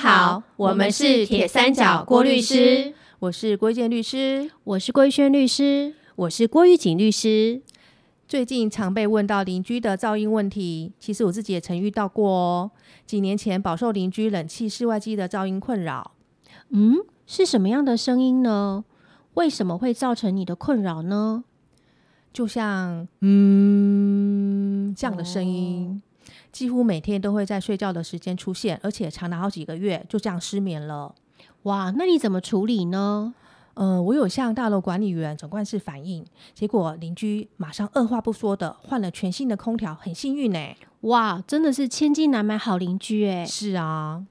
家好，我们是铁三角郭律师，我是郭建律师，我是郭轩律师，我是郭玉锦律师。最近常被问到邻居的噪音问题，其实我自己也曾遇到过哦。几年前饱受邻居冷气、室外机的噪音困扰。嗯，是什么样的声音呢？为什么会造成你的困扰呢？就像嗯这样的声音，几乎每天都会在睡觉的时间出现，而且长达好几个月，就这样失眠了。哇，那你怎么处理呢？呃，我有向大楼管理员总干事反映，结果邻居马上二话不说的换了全新的空调，很幸运呢。哇，真的是千金难买好邻居哎。是啊。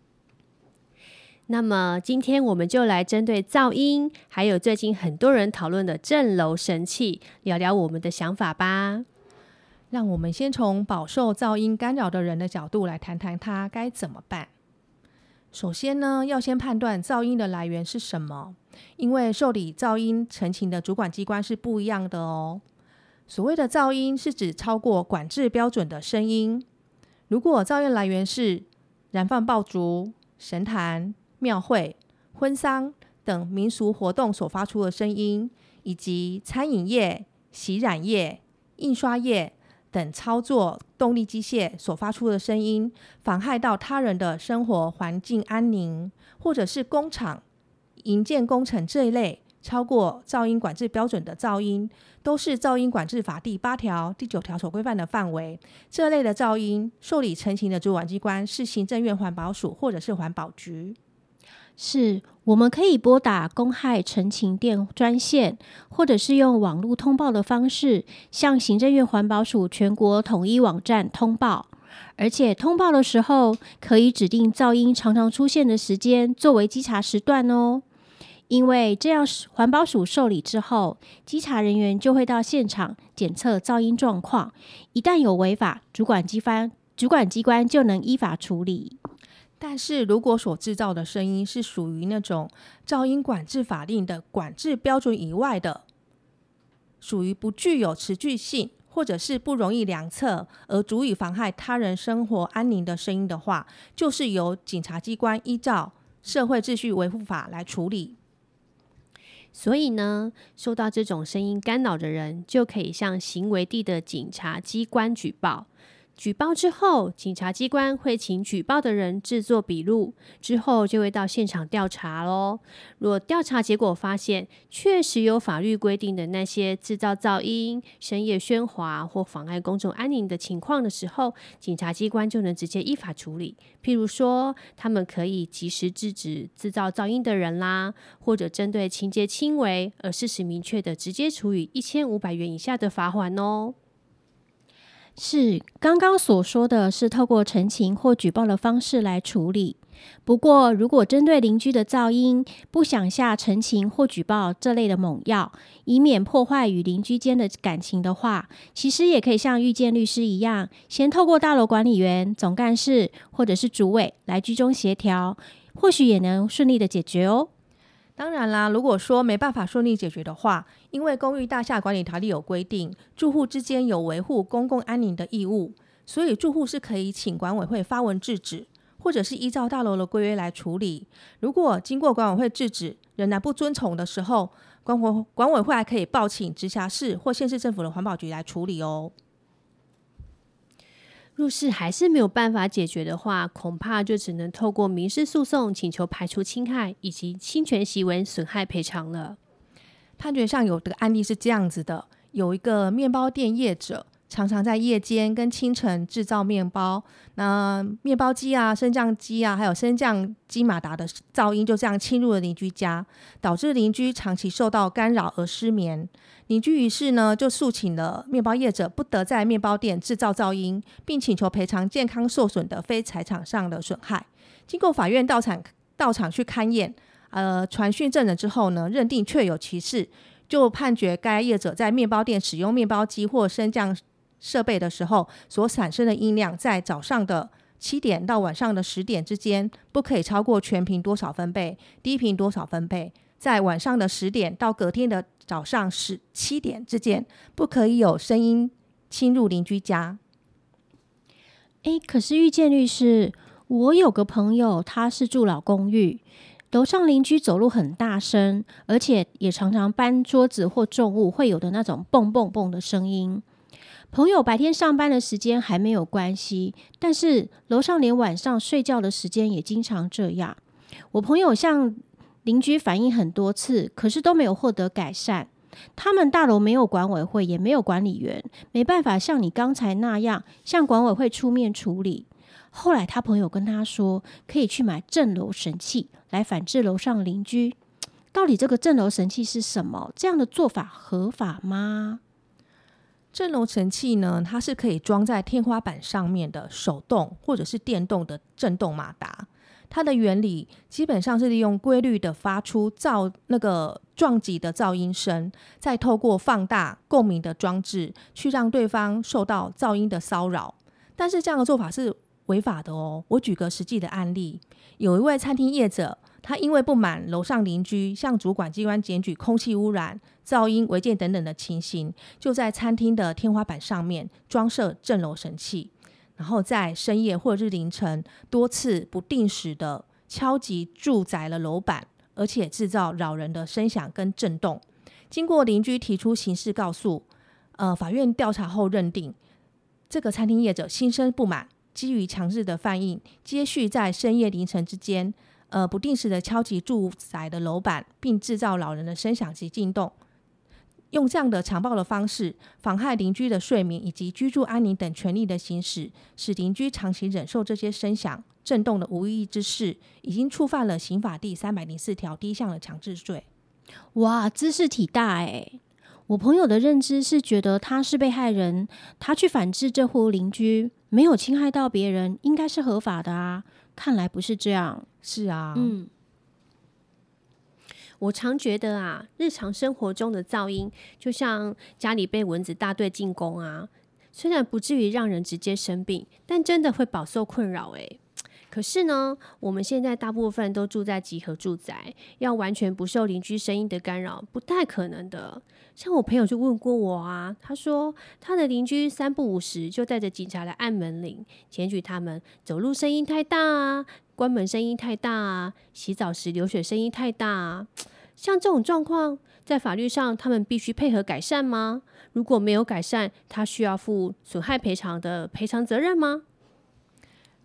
那么今天我们就来针对噪音，还有最近很多人讨论的镇楼神器，聊聊我们的想法吧。让我们先从饱受噪音干扰的人的角度来谈谈他该怎么办。首先呢，要先判断噪音的来源是什么，因为受理噪音陈情的主管机关是不一样的哦。所谓的噪音是指超过管制标准的声音。如果噪音来源是燃放爆竹、神坛、庙会、婚丧等民俗活动所发出的声音，以及餐饮业、洗染业、印刷业。等操作动力机械所发出的声音，妨害到他人的生活环境安宁，或者是工厂营建工程这一类超过噪音管制标准的噪音，都是噪音管制法第八条、第九条所规范的范围。这类的噪音受理陈情的主管机关是行政院环保署或者是环保局。是，我们可以拨打公害陈情电专线，或者是用网络通报的方式，向行政院环保署全国统一网站通报。而且通报的时候，可以指定噪音常常出现的时间作为稽查时段哦。因为这样，环保署受理之后，稽查人员就会到现场检测噪音状况。一旦有违法，主管机关主管机关就能依法处理。但是如果所制造的声音是属于那种噪音管制法令的管制标准以外的，属于不具有持续性，或者是不容易量测而足以妨害他人生活安宁的声音的话，就是由警察机关依照社会秩序维护法来处理。所以呢，受到这种声音干扰的人，就可以向行为地的警察机关举报。举报之后，警察机关会请举报的人制作笔录，之后就会到现场调查喽。若调查结果发现确实有法律规定的那些制造噪音、深夜喧哗或妨碍公众安宁的情况的时候，警察机关就能直接依法处理。譬如说，他们可以及时制止制造噪音的人啦，或者针对情节轻微而事实明确的，直接处以一千五百元以下的罚款哦。是刚刚所说的是透过陈情或举报的方式来处理。不过，如果针对邻居的噪音不想下陈情或举报这类的猛药，以免破坏与邻居间的感情的话，其实也可以像遇见律师一样，先透过大楼管理员、总干事或者是主委来居中协调，或许也能顺利的解决哦。当然啦，如果说没办法顺利解决的话，因为公寓大厦管理条例有规定，住户之间有维护公共安宁的义务，所以住户是可以请管委会发文制止，或者是依照大楼的规约来处理。如果经过管委会制止仍然不遵从的时候，管委管委会还可以报请直辖市或县市政府的环保局来处理哦。若是还是没有办法解决的话，恐怕就只能透过民事诉讼请求排除侵害以及侵权行为损害赔偿了。判决上有的案例是这样子的：有一个面包店业者。常常在夜间跟清晨制造面包，那面包机啊、升降机啊，还有升降机马达的噪音就这样侵入了邻居家，导致邻居长期受到干扰而失眠。邻居于是呢就诉请了面包业者不得在面包店制造噪音，并请求赔偿健康受损的非财产上的损害。经过法院到场到场去勘验，呃，传讯证人之后呢，认定确有其事，就判决该业者在面包店使用面包机或升降。设备的时候所产生的音量，在早上的七点到晚上的十点之间，不可以超过全频多少分贝，低频多少分贝。在晚上的十点到隔天的早上十七点之间，不可以有声音侵入邻居家。诶，可是遇见律师，我有个朋友，他是住老公寓，楼上邻居走路很大声，而且也常常搬桌子或重物，会有的那种蹦蹦蹦的声音。朋友白天上班的时间还没有关系，但是楼上连晚上睡觉的时间也经常这样。我朋友向邻居反映很多次，可是都没有获得改善。他们大楼没有管委会，也没有管理员，没办法像你刚才那样向管委会出面处理。后来他朋友跟他说，可以去买镇楼神器来反制楼上邻居。到底这个镇楼神器是什么？这样的做法合法吗？振楼神器呢，它是可以装在天花板上面的手动或者是电动的震动马达。它的原理基本上是利用规律的发出噪那个撞击的噪音声，再透过放大共鸣的装置去让对方受到噪音的骚扰。但是这样的做法是违法的哦。我举个实际的案例，有一位餐厅业者，他因为不满楼上邻居向主管机关检举空气污染、噪音违建等等的情形，就在餐厅的天花板上面装设震楼神器。然后在深夜或者是凌晨多次不定时的敲击住宅的楼板，而且制造扰人的声响跟震动。经过邻居提出刑事告诉，呃，法院调查后认定这个餐厅业者心生不满，基于强制的反应，接续在深夜凌晨之间，呃，不定时的敲击住宅的楼板，并制造老人的声响及震动。用这样的强暴的方式妨害邻居的睡眠以及居住安宁等权利的行使，使邻居长期忍受这些声响震动的无意义之事，已经触犯了刑法第三百零四条第一项的强制罪。哇，知识体大诶。我朋友的认知是觉得他是被害人，他去反制这户邻居，没有侵害到别人，应该是合法的啊。看来不是这样。是啊，嗯。我常觉得啊，日常生活中的噪音就像家里被蚊子大队进攻啊，虽然不至于让人直接生病，但真的会饱受困扰诶。可是呢，我们现在大部分都住在集合住宅，要完全不受邻居声音的干扰，不太可能的。像我朋友就问过我啊，他说他的邻居三不五时就带着警察来按门铃，检举他们走路声音太大啊。关门声音太大啊，洗澡时流水声音太大啊，像这种状况，在法律上他们必须配合改善吗？如果没有改善，他需要负损害赔偿的赔偿责任吗？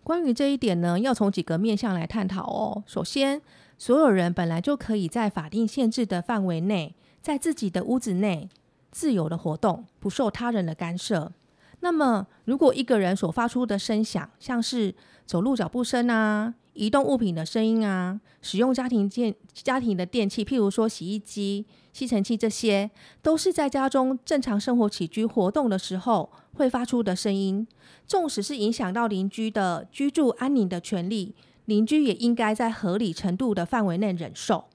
关于这一点呢，要从几个面向来探讨哦。首先，所有人本来就可以在法定限制的范围内，在自己的屋子内自由的活动，不受他人的干涉。那么，如果一个人所发出的声响，像是走路脚步声啊，移动物品的声音啊，使用家庭电家庭的电器，譬如说洗衣机、吸尘器，这些都是在家中正常生活起居活动的时候会发出的声音。纵使是影响到邻居的居住安宁的权利，邻居也应该在合理程度的范围内忍受，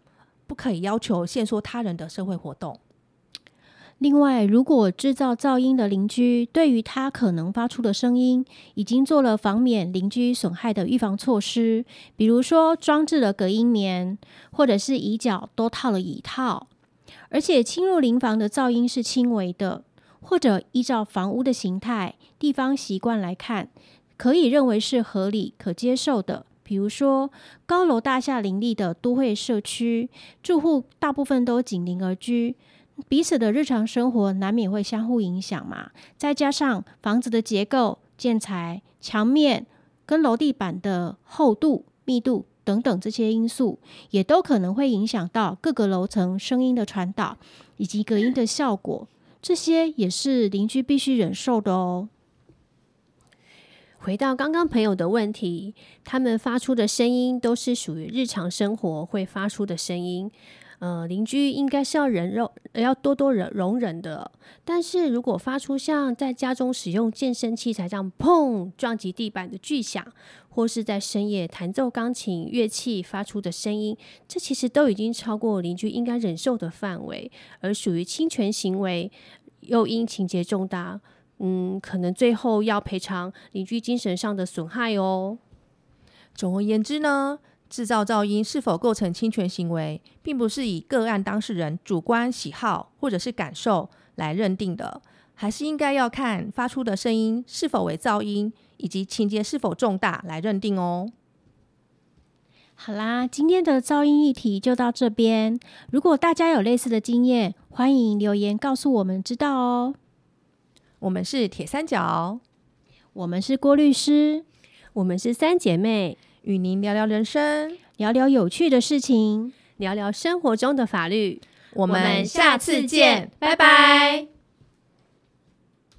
不可以要求限缩他人的社会活动。另外，如果制造噪音的邻居对于他可能发出的声音，已经做了防免邻居损害的预防措施，比如说装置了隔音棉，或者是椅脚都套了椅套，而且侵入邻房的噪音是轻微的，或者依照房屋的形态、地方习惯来看，可以认为是合理可接受的。比如说高楼大厦林立的都会社区，住户大部分都紧邻而居。彼此的日常生活难免会相互影响嘛，再加上房子的结构、建材、墙面跟楼地板的厚度、密度等等这些因素，也都可能会影响到各个楼层声音的传导以及隔音的效果。这些也是邻居必须忍受的哦。回到刚刚朋友的问题，他们发出的声音都是属于日常生活会发出的声音。呃，邻居应该是要忍肉，要多多忍容忍的。但是如果发出像在家中使用健身器材这样砰撞击地板的巨响，或是在深夜弹奏钢琴乐器发出的声音，这其实都已经超过邻居应该忍受的范围，而属于侵权行为，又因情节重大，嗯，可能最后要赔偿邻居精神上的损害哦。总而言之呢？制造噪音是否构成侵权行为，并不是以个案当事人主观喜好或者是感受来认定的，还是应该要看发出的声音是否为噪音，以及情节是否重大来认定哦。好啦，今天的噪音议题就到这边。如果大家有类似的经验，欢迎留言告诉我们知道哦。我们是铁三角，我们是郭律师，我们是三姐妹，与您聊聊人生，聊聊有趣的事情，聊聊生活中的法律。我们下次见，拜拜。